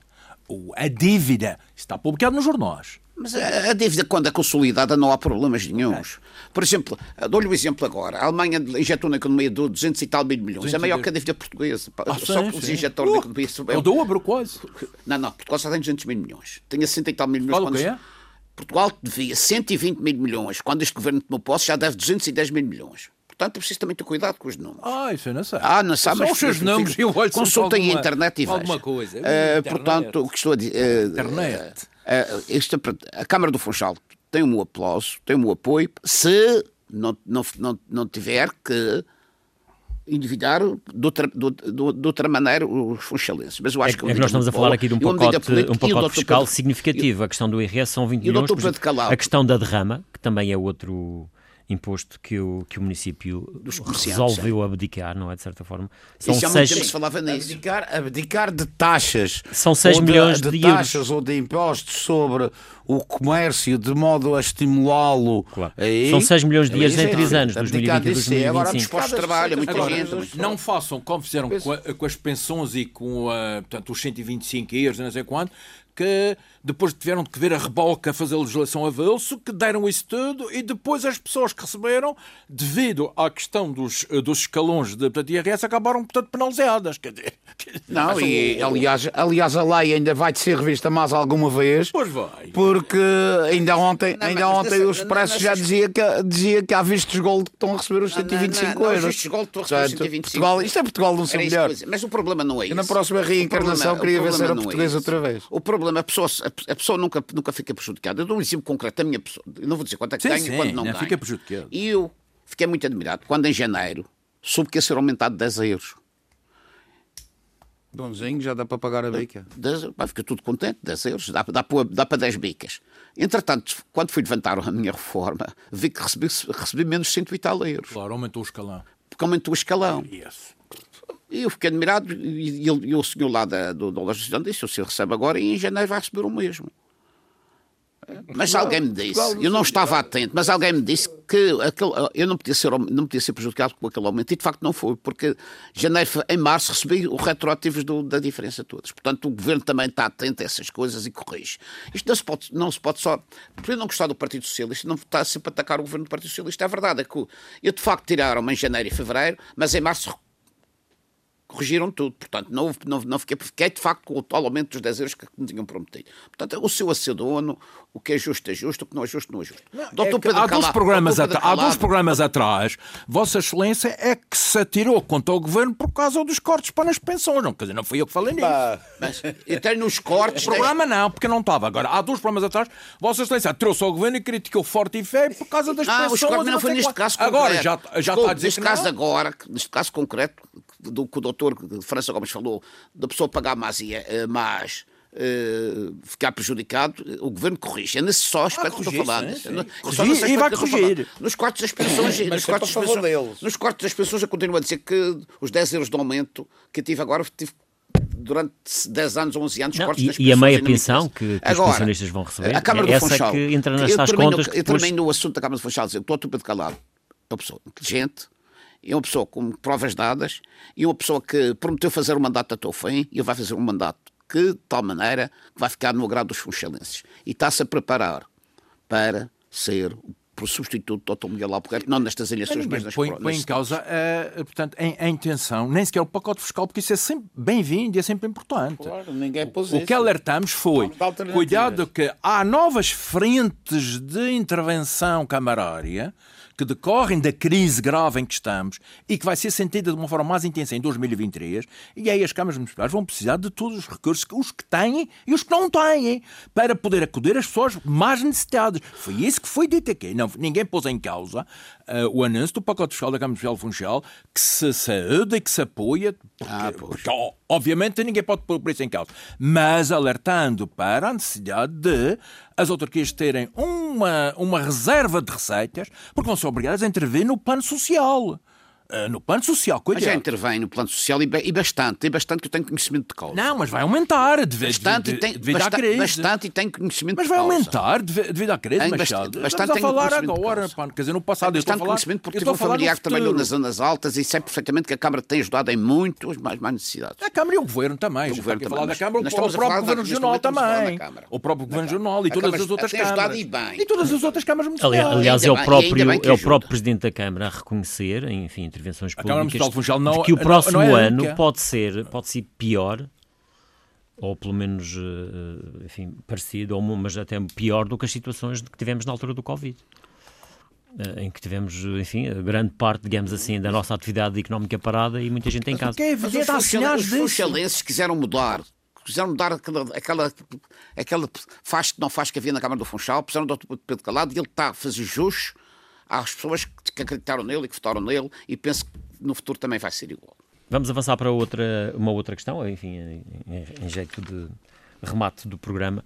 A dívida está publicado nos jornais. Mas a, dívida, quando é consolidada, não há problemas nenhums. Por exemplo, dou-lhe um exemplo agora. A Alemanha injetou na economia de 200 e tal mil milhões. É maior que a dívida portuguesa. Ah, Só sim, que eles injetaram na economia. Eu dou a quase. Não, não. Portugal só tem 200 mil milhões. Tinha 60 e tal mil milhões. Qual quando... é? Portugal devia 120 mil milhões. Quando este governo tomou posse, já deve 210 mil milhões. Portanto, é preciso também ter cuidado com os números. Ah, isso eu não sei. Ah, não sabe, mas os seus números eu olho Consultem a internet e vejam. Alguma coisa. Uh, portanto, o que estou a dizer... Uh, internet. Uh, a Câmara do Funchal tem o meu aplauso, tem o meu apoio, se não, não, não, não tiver que endividar de outra, de, de outra maneira os funchalenses. Mas eu acho é, que, é que nós estamos a falar aqui de um pacote, um pacote fiscal Pedro, significativo. a questão do IRS são 20 milhões. A questão da derrama, que também é outro imposto que o, que o município resolveu abdicar, não é? De certa forma. São Isso seis... se falava nisso. Abdicar, abdicar de taxas. São 6 milhões de, de, de taxas ou de impostos sobre o comércio de modo a estimulá-lo. Claro. São 6 milhões de euros em 3 anos, 2020 e 2025. Agora, postos de trabalho, muita agora, gente. Não façam como fizeram com, a, com, as pensões e com a, portanto, os 125 euros, não sei quanto, que depois tiveram de ver a reboca fazer a legislação avulso, que deram isso tudo e depois as pessoas que receberam, devido à questão dos, dos escalões de portanto, IRS, acabaram, portanto, penalizadas. Quer dizer, não, e aliás, aliás, a lei ainda vai ser revista mais alguma vez. Pois vai. Porque ainda ontem, não, ainda ontem o Expresso já dizia que, dizia que há vistos gold que estão a receber os 125 euros. Não, vistos gold estão a receber os 125 Portugal, Isto é Portugal não ser melhor. Mas o problema não é isso. na próxima reencarnação problema, queria ver se era português é outra vez. O problema, a pessoa, a, pessoa nunca, nunca fica prejudicada. Eu dou um exemplo concreto da minha pessoa. Eu não vou dizer quanto é que sim, ganho e quanto não, não ganho. fica prejudicado. E eu fiquei muito admirado quando em janeiro soube que ia ser aumentado 10 euros. Bonzinho, já dá para pagar a bica. Vai ficar tudo contente, 10 euros, dá, dá, para, dá para 10 bicas. Entretanto, quando fui levantar a minha reforma, vi que recebi, recebi menos 100 e tal euros. Claro, aumentou o escalão. Porque aumentou o escalão. Yes. E eu fiquei admirado, e, e, e o senhor lá da, do, do Loja disse: o senhor recebe agora e em janeiro vai receber o mesmo. Mas alguém me disse, eu não estava atento, mas alguém me disse que aquele, eu não podia, ser, não podia ser prejudicado com aquele aumento, e de facto não foi, porque janeiro, em março recebi os retroativos do, da diferença todas. Portanto, o governo também está atento a essas coisas e corrige. Isto não se pode, não se pode só. Por eu não gostar do Partido Socialista, não está sempre a atacar o governo do Partido Socialista. A verdade é que eu, de facto, tiraram-me em janeiro e fevereiro, mas em março corrigiram tudo. Portanto, não, não, não fiquei, fiquei de facto com o tal aumento dos 10 euros que me tinham prometido. Portanto, o seu acedono, o que é justo é justo, o que não é justo não é justo. Não, Doutor é Pedro há, Calado, dois programas Pedro há dois programas atrás, Vossa Excelência é que se atirou contra o governo por causa dos cortes para as pensões. Não, quer dizer, não fui eu que falei nisso. Mas até nos cortes. O programa não, porque não estava. Agora, há dois programas atrás, Vossa Excelência atirou-se ao governo e criticou forte e feio por causa das ah, pensões. Os não foi neste caso concreto. Agora, já, já está a dizer neste que caso não. agora, neste caso concreto, do que o doutor França Gomes falou, da pessoa pagar mais, eh, mais Uh, ficar prejudicado, o governo corrige. É nesse só aspecto que estou falando. e vai corrigir. Nos cortes das pensões, nos, cortes das pensões nos cortes das pensões, eu continuo a dizer que os 10 euros de aumento que eu tive agora, tive durante 10 anos, 11 anos, não, cortes e, das pensões. E a meia pensão que, que Agora, os pensionistas vão receber, a Câmara é essa Funchal, que entra nestas contas. No, eu também no assunto da Câmara de Funchal, dizer, estou a de calado. Uma pessoa inteligente, é uma pessoa com provas dadas e uma pessoa que prometeu fazer o mandato até o fim e vai fazer um mandato que, de tal maneira, que vai ficar no agrado dos funchalenses. E está-se a preparar para ser o substituto do Dr. Miguel Albuquerque, não nestas eleições, mas nas põe, põe em causa uh, portanto, a, a, intenção, nem sequer o pacote fiscal, porque isso é sempre bem-vindo e é sempre importante. Claro, ninguém pôs o, o que alertamos foi, cuidado que há novas frentes de intervenção camarária que decorrem da crise grave em que estamos e que vai ser sentida de uma forma mais intensa em 2023, e aí as câmaras municipais vão precisar de todos os recursos, os que têm e os que não têm, para poder acudir às pessoas mais necessitadas. Foi isso que foi dito aqui. Não, ninguém pôs em causa uh, o anúncio do pacote fiscal da Câmara Municipal Funchal, que se saúda e que se apoia, porque, ah, porque, obviamente ninguém pode pôr isso em causa, mas alertando para a necessidade de as autarquias terem uma, uma reserva de receitas, porque vão ser obrigadas a intervir no plano social. Uh, no plano social, coitado. Mas já intervém no plano social e, e bastante, tem bastante que eu tenho conhecimento de causa. Não, mas vai aumentar devido, bastante, de, tem, devido bastante, à crise. Bastante e tem conhecimento mas de causa. Mas vai aumentar devido à crise, tem Machado. Bastante, Estamos a falar agora, pá, quer dizer, no passado eu estou a falar... conhecimento porque tive um familiar que trabalhou nas zonas altas e sei perfeitamente que a Câmara tem ajudado em muitos mais, mais necessidades. A Câmara e o Governo também. O Governo também. falar da Câmara, o próprio Governo Regional também. O próprio Governo Regional e todas as outras câmaras. E todas as outras câmaras municipais. Aliás, é o próprio Presidente da Câmara a reconhecer, enfim, intervenções públicas não, que o próximo não é ano pode ser, pode ser pior, ou pelo menos, eh, enfim, parecido, ou, mas até pior do que as situações que tivemos na altura do Covid. Eh, em que tivemos, enfim, grande parte, digamos assim, da nossa atividade económica parada e muita gente em casa. É mas os, os funchalenses quiseram mudar quiseram mudar aquela, aquela, aquela faz que não faz que havia na Câmara do Funchal, precisaram do Dr. Pedro Calado e ele está a fazer jus às pessoas que acreditaram nele e que votaram nele e penso que no futuro também vai ser igual. Vamos avançar para outra, uma outra questão, enfim, em, em jeito de remate do programa.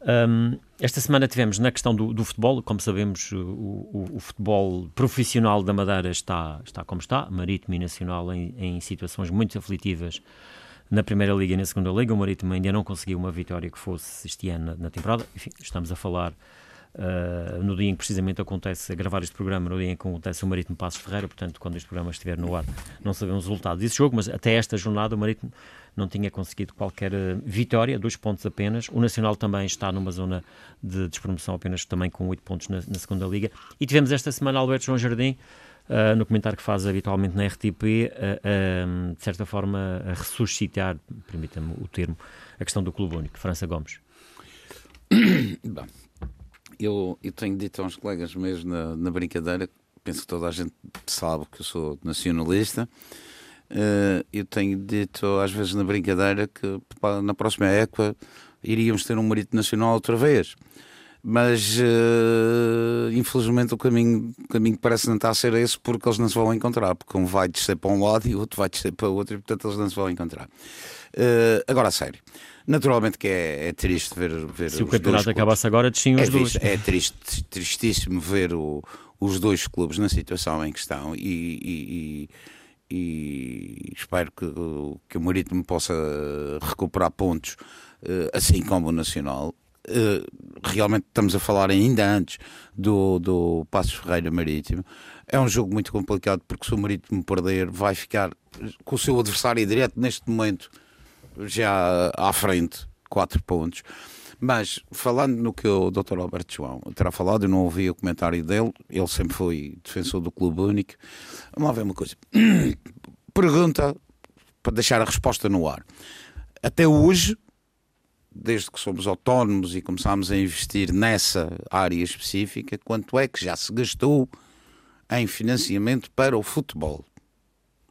Um, esta semana tivemos na questão do, do futebol, como sabemos, o, o, o, futebol profissional da Madeira está, está como está, marítimo e nacional em, em, situações muito aflitivas na Primeira Liga e na Segunda Liga. O Marítimo ainda não conseguiu uma vitória que fosse este ano na, na temporada. Enfim, estamos a falar Uh, no dia em que precisamente acontece, a gravar este programa, no dia em que acontece o Marítimo Passos Ferreira, portanto, quando este programa estiver no ar, não sabemos os resultados desse jogo, mas até esta jornada o Marítimo não tinha conseguido qualquer uh, vitória, dois pontos apenas. O Nacional também está numa zona de despromoção, apenas também com oito pontos na, na, segunda Liga. E tivemos esta semana Alberto João Jardim, uh, no comentário que faz habitualmente na RTP, de certa forma a ressuscitar, permita-me o termo, a questão do Clube Único. França Gomes. Bom, eu, eu tenho dito aos colegas mesmo na, na brincadeira, penso que toda a gente sabe que eu sou nacionalista. Uh, eu tenho dito às vezes na brincadeira que na próxima época iríamos ter um marito nacional outra vez. Mas uh, infelizmente o caminho, o caminho parece não estar a ser esse porque eles não se vão encontrar. Porque um vai descer para um lado e o outro vai descer para o outro e portanto eles não se vão encontrar. Uh, agora a sério. Naturalmente que é, é triste ver, ver Se o campeonato acabasse agora, desciam os é, dois. É triste, tristíssimo ver o, os dois clubes na situação em que estão e, e, e, e espero que, que o Marítimo possa recuperar pontos, eh, assim como o Nacional. Eh, realmente estamos a falar ainda antes do, do Passos Ferreira Marítimo. É um jogo muito complicado porque se o Marítimo perder vai ficar com o seu adversário direto neste momento já à frente, quatro pontos. Mas falando no que o Dr. Alberto João terá falado, eu não ouvi o comentário dele, ele sempre foi defensor do Clube Único. Vamos lá ver uma coisa. Pergunta para deixar a resposta no ar. Até hoje, desde que somos autónomos e começámos a investir nessa área específica, quanto é que já se gastou em financiamento para o futebol?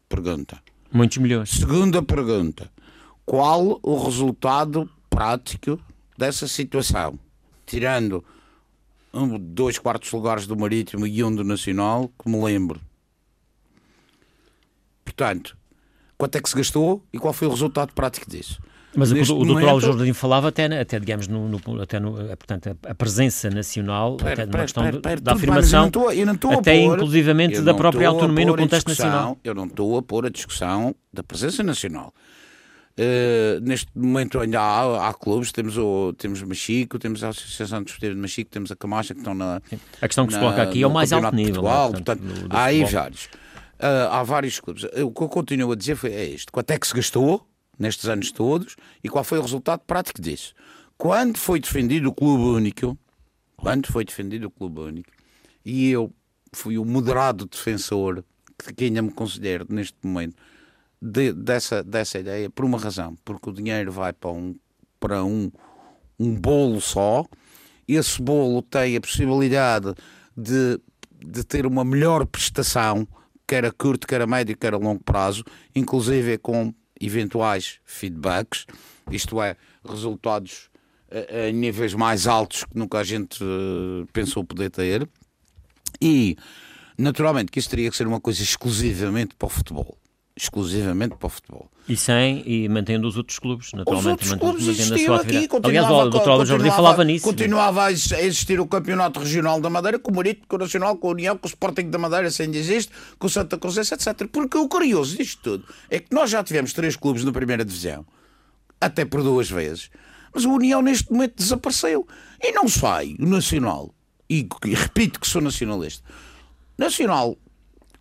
Pergunta. Muitos milhões. Segunda pergunta qual o resultado prático dessa situação, tirando um, dois quartos lugares do Marítimo e um do Nacional, que me lembro. Portanto, quanto é que se gastou e qual foi o resultado prático disso? Mas Neste o, o momento... doutor Jardim falava até, até digamos, no, no, até no, eh, portanto, a, presença nacional, pera, até numa questão pera, pera, da afirmação, bem, eu não estou, eu não até pôr, inclusivamente da própria autonomia no contexto nacional. Eu não estou a pôr a discussão da presença nacional. Uh, neste momento ainda há, há, clubes, temos o temos Machico, temos a Associação Desportiva de Machico, temos a Camacha que estão na. A questão que se coloca aqui é o mais alto nível. Portugal, né? portanto, do, do há aí vários. Uh, há vários clubes. O que eu continuo a dizer foi, é isto: quanto é que se gastou nestes anos todos e qual foi o resultado prático disso? Quando foi defendido o Clube Único, quando foi defendido o Clube Único, e eu fui o moderado defensor que ainda me considero neste momento de, dessa, dessa ideia por uma razão, porque o dinheiro vai para um, para um, um bolo só, esse bolo tem a possibilidade de, de ter uma melhor prestação, quer a curto, quer a médio, quer a longo prazo, inclusive com eventuais feedbacks, isto é, resultados a, a níveis mais altos que nunca a gente uh, pensou poder ter. E, naturalmente, que isso teria que ser uma coisa exclusivamente para o futebol exclusivamente para o futebol. E sem, e mantendo os outros clubes, naturalmente. Os outros clubes existiam aqui, atividade. Aliás, o Dr. Alves continuava- falava nisso. Continuava a ex- a existir o Campeonato Regional da Madeira, com o Marito, com o Nacional, com a União, com o Sporting da Madeira, se ainda existe, com o Santa Cruz, etc. Porque o curioso disto tudo é que nós já tivemos três clubes na primeira divisão, até por duas vezes, mas o União neste momento desapareceu. E não sai o Nacional, e, e repito que sou nacionalista, Nacional,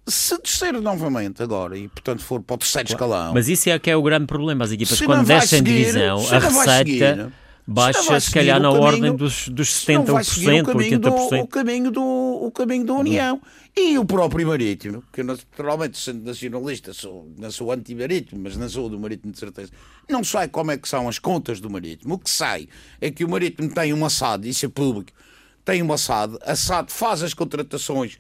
se descer novamente agora e portanto for para o terceiro escalão. Mas isso é que é o grande problema. As equipas, Se quando descem de seguir, divisão, a receita baixa, se calhar, na caminho- ordem dos, dos se não vai seguir 70%, o caminho do- 80%. O caminho do, o caminho da União. E o próprio Marítimo, que eu naturalmente, sendo nacionalista, sou, não sou anti-marítimo, mas não sou do Marítimo de certeza, não sei como é que são as contas do Marítimo. O que sei é que o Marítimo tem uma SAD, isso é público, tem uma SAD, a SAD faz as contratações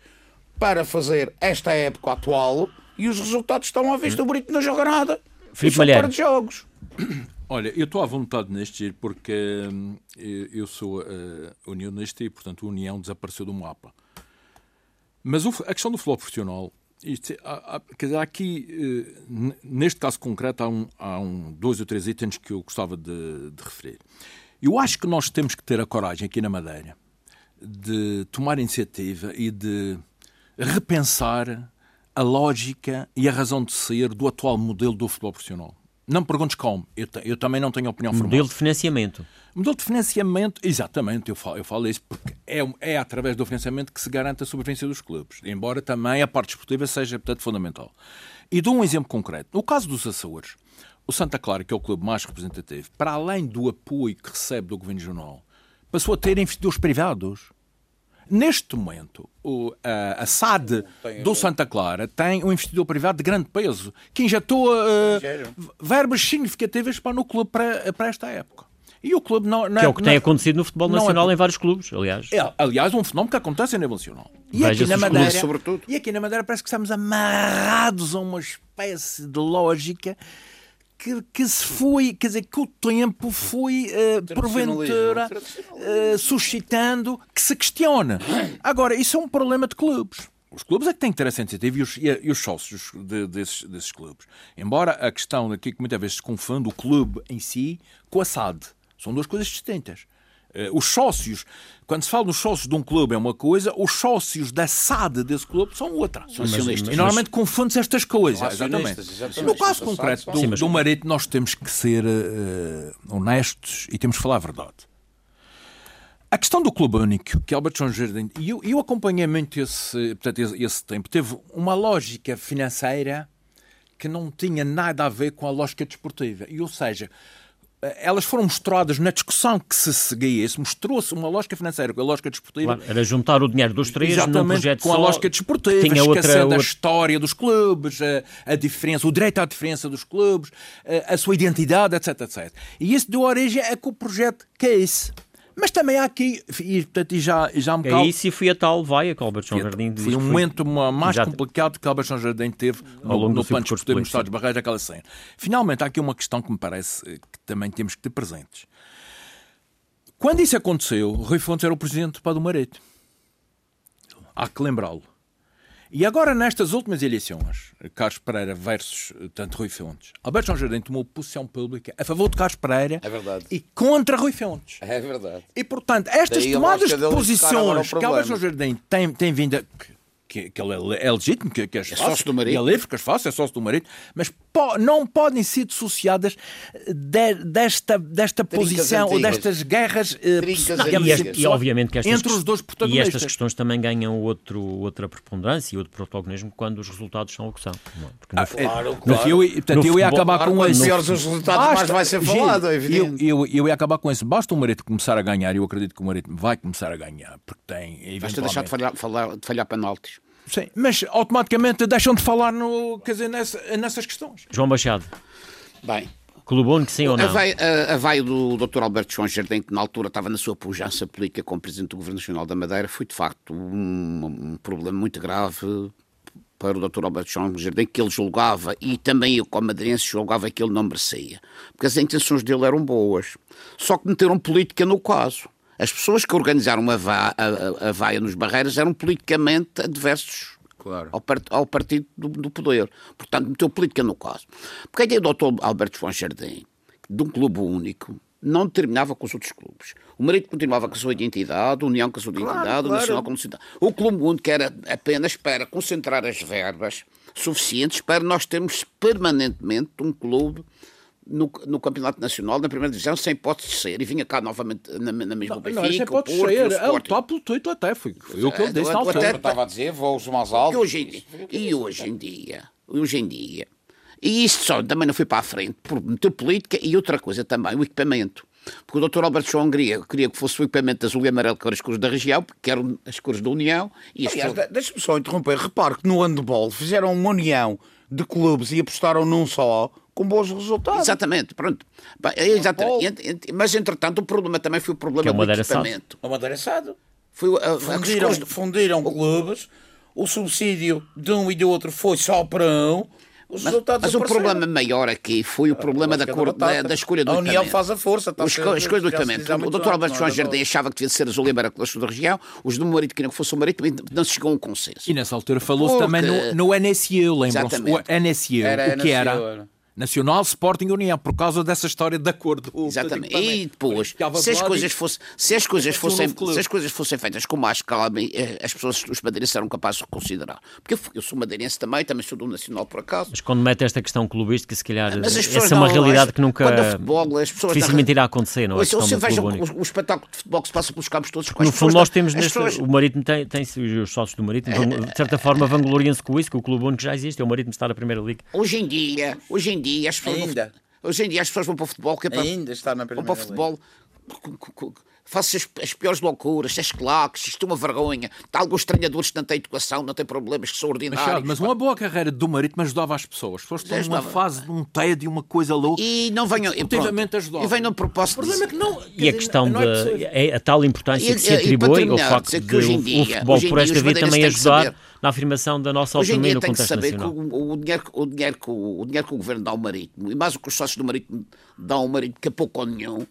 para fazer esta época atual e os resultados estão à vista. O Marítimo não joga nada. Filipe E Malheiro. perde jogos. Olha, eu estou à vontade neste giro porque hum, eu sou uh, unionista e, portanto, a União desapareceu do mapa. Mas o a questão do futebol profissional, isto, há, há- quer dizer, há aqui, n- neste caso concreto, há, um, há um, dois ou três itens que eu gostava de, de referir. Eu acho que nós temos que ter a coragem aqui na Madeira de tomar iniciativa e de repensar a lógica e a razão de ser do atual modelo do futebol profissional. Não me perguntes como, eu, eu também não tenho opinião formada. Modelo de financiamento. Modelo de financiamento, exatamente, eu falo, eu falo isso porque é, é através do financiamento que se garante a sobrevivência dos clubes, embora também a parte desportiva seja, portanto, fundamental. E dou um exemplo concreto. No caso dos Açores, o Santa Clara, que é o clube mais representativo, para além do apoio que recebe do Governo Regional, passou a ter investidores privados. Neste momento, o- a, a SAD do Santa Clara tem um investidor privado de grande peso que injetou uh, verbas significativas para no clube para, para esta época. E o clube não, não Que é o que tem não- acontecido no futebol é nacional por- em vários clubes, aliás. é, aliás, um fenómeno que acontece a nível nacional. E aqui na Madeira, clubes, sobretudo. e aqui na Madeira parece que estamos amarrados a uma espécie de lógica que, que se foi, quer dizer, que o tempo foi, eh, porventura, eh, suscitando que se questiona. Agora, isso é um problema de clubes. Os clubes é que têm que ter essa iniciativa e os, e, os sócios de- desses, desses clubes. Embora a questão aqui que muitas vezes se confunde o clube em si com a SAD. São duas coisas distintas. Eh, Os sócios, quando se fala dos sócios de um clube é uma coisa, os sócios da SAD desse clube são outra. acionistas. E normalmente confunde-se estas coisas. São Exatamente. exatamente. No caso São concreto do, Sim, mas- do Marito, nós temos que ser eh, honestos e temos que falar a verdade. A questão do clube único, que Albert João Jardim, e eu, eu acompanhei muito esse, portanto, esse, esse tempo, teve uma lógica financeira que não tinha nada a ver com a lógica desportiva. E, ou seja, elas foram mostradas na discussão que se seguia, se mostrou-se uma lógica financeira com a lógica desportiva. Claro, era juntar o dinheiro dos três num projeto com a lógica desportiva, Tinha outra, esquecendo a outra- história dos clubes, a, a diferença, o direito à diferença dos clubes, a, a sua identidade, etc, etc. E isso deu origem a que o projeto Case. Mas também há aqui, e, portanto, e já, e já me É calmo, isso e foi a tal vaia que o Albert João Jardim foi um momento ma- mais Exato. complicado que Albert João Jardim teve Ao no, no plano desportivo no político, Estado de Barreiros, aquela cena. Finalmente, há aqui uma questão que me parece eh, que também temos que ter presentes. Quando isso aconteceu, Rui Fontes era o presidente do Pá do Marete. Há que lembrá-lo. E agora, nestas últimas eleições, Carlos Pereira versus eh, tanto Rui Fontes, Alberto João Jardim tomou posição pública a favor de Carlos Pereira É e contra Rui Fontes. É verdade. E, portanto, estas Daí tomadas de posições que Alberto problema. Jardim tem, tem vindo a... Que, que ele é, é legítimo, que, que as É faça, sócio do marido. e é livre que as faça, é sócio do marido, mas po- não podem ser dissociadas de- desta, desta Trincas posição ou destas guerras eh, Trincas não, E, e obviamente que estas, entre os dois e protagonistas. estas questões também ganham outro, outra preponderância e outro protagonismo quando os resultados são o que são. é? Porque no, fu- Claro, No claro. eu, portanto, No eu ia acabar claro, com esse. piores os resultados, mais vai ser falado, é evidente. Eu, eu, eu ia acabar com esse. Basta o Marito começar a ganhar, e eu acredito que o Marito vai começar a ganhar, porque tem. Basta deixar de falhar, falar- de falhar penaltis. Sim, mas automaticamente deixam de falar no, quer dizer, nessa- nessas questões. João Machado, Bem, Clube Único sim ou a não? vai, a, a vai do Dr. Alberto João Jardim, que na altura estava na sua pujança política como Presidente do Governo Nacional da Madeira, foi de facto um, um problema muito grave para o Dr. Alberto João Jardim, que ele julgava, e também eu, como madeirense, julgava que ele não merecia. Porque as intenções dele eram boas. Só que meteram política no caso. As pessoas que organizaram a, va a, a- vaia nos Barreiras eram politicamente adversos claro. ao, part, ao partido do, do, poder. Portanto, meteu política no caso. Porque a ideia do Dr. Alberto João Jardim, de um clube único, não terminava com os outros clubes. O Marido continuava com a sua identidade, a União com a sua identidade, claro, o Nacional com a sua identidade. O Clube Único era apenas para concentrar as verbas suficientes para nós termos permanentemente um clube no, no, Campeonato Nacional, na primeira divisão, sem hipótese de ser. E vinha cá novamente na, na mesma não, Benfica, não, sem hipótese de ser. É o top do Twitter até. Foi, foi o que ele disse na altura. Eu estava a dizer, voos mais altos. E hoje, em dia, e hoje em dia, hoje em dia, e isto só também não foi para a frente, por meter política e outra coisa também, o equipamento. Porque o Dr. Alberto João queria, queria que fosse o equipamento azul e amarelo, que eram as cores da região, que eram as cores da União. E Aliás, pessoas... deixa-me só interromper. Repare que no handball fizeram uma união de clubes e apostaram num só com bons resultados. Exatamente, pronto. Bem, é exatamente. Mas, entretanto, o problema também foi o problema é do equipamento. O amadeiraçado. Foi, uh, fundiram, a... fundiram clubes, o subsídio de um e do outro foi só para um, os mas, mas o problema maior aqui foi o problema da, cor, da, da, escolha do a equipamento. A União faz a força. Está a escolha do equipamento. O Dr. Alberto João Jardim achava que devia ser azul e amarelo da região, os do Marido queriam que fosse o Marido, não se chegou a um consenso. E nessa altura falou-se também no, no NSU, lembram-se? O NSU, o que era? Nacional Sporting União, por causa dessa história de acordo. Exatamente. E depois, se as, coisas fosse, se, as coisas fossem, se as coisas fossem feitas com mais calma, eh, as pessoas, os madeirenses eram capazes de reconsiderar. Porque eu, eu sou madeirense também, também sou do Nacional por acaso. Mas quando mete esta questão clubística, se calhar essa é uma realidade que nunca futebol, as pessoas dificilmente irá acontecer, não é? Se você veja o, o, espetáculo de futebol que se passa pelos campos todos. No fundo, nós temos neste. Pessoas... O Marítimo tem, tem, os sócios do Marítimo, de certa forma, vangloriam-se com isso, que o clube único já existe, é o Marítimo está na Primeira Liga. Hoje em dia, hoje em dia, as pessoas. Ainda. Hoje em dia as pessoas vão para o futebol. Que é para, Ainda está na primeira Vão para o futebol faço as, as, piores loucuras, as claques, isto é uma vergonha. Há alguns treinadores que não têm educação, não têm problemas, que são ordinários. Machado, mas uma boa carreira do Marítimo ajudava as pessoas. Foste numa fase de um tédio, uma coisa louca. E não venham. Efetivamente ajudava. E venham propósito. O problema é que não. E a questão da. É, é a tal importância que se atribui ao facto de o, dia, o futebol por esta via também ajudar na afirmação da nossa autonomia no contexto nacional. Hoje em dia tem que saber que o, o, dinheiro, o, dinheiro que o, o dinheiro que o governo dá ao Marítimo, e mais o que os sócios do Marítimo dão ao Marítimo, que é pouco ou nenhum,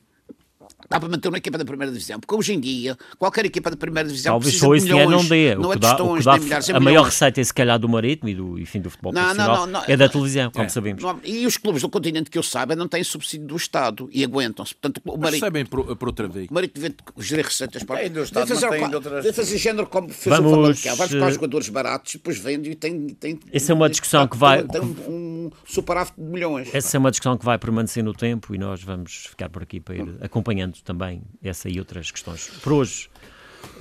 dá para manter uma equipa da primeira divisão, porque hoje em dia qualquer equipa da primeira divisão Talvez precisa de milhões, não dê. não é tostões, dá, nem milhares, A maior receita é se calhar do Marítimo e do, enfim, do futebol não, profissional, não, não, é da televisão, como é. sabemos. e os clubes do continente que eu saiba não têm subsídio do Estado e aguentam-se. Portanto, o Marítimo... Recebem por, por outra vez. O Marítimo deve gerir receitas para... Tem do Estado, deve fazer, outras... deve fazer género como fez Vamos... o Famalicão. Vai buscar os jogadores baratos, depois vende e tem... tem Essa é uma discussão que vai... Tem um superávit de milhões. Essa é uma discussão que vai permanecer no tempo e nós vamos ficar por aqui para ir acompanhando também essa e outras questões. Por hoje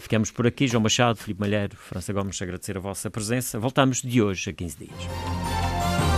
ficamos por aqui. João Machado, Filipe Malheiro, França Gomes, agradecer a vossa presença. Voltamos de hoje a 15 dias.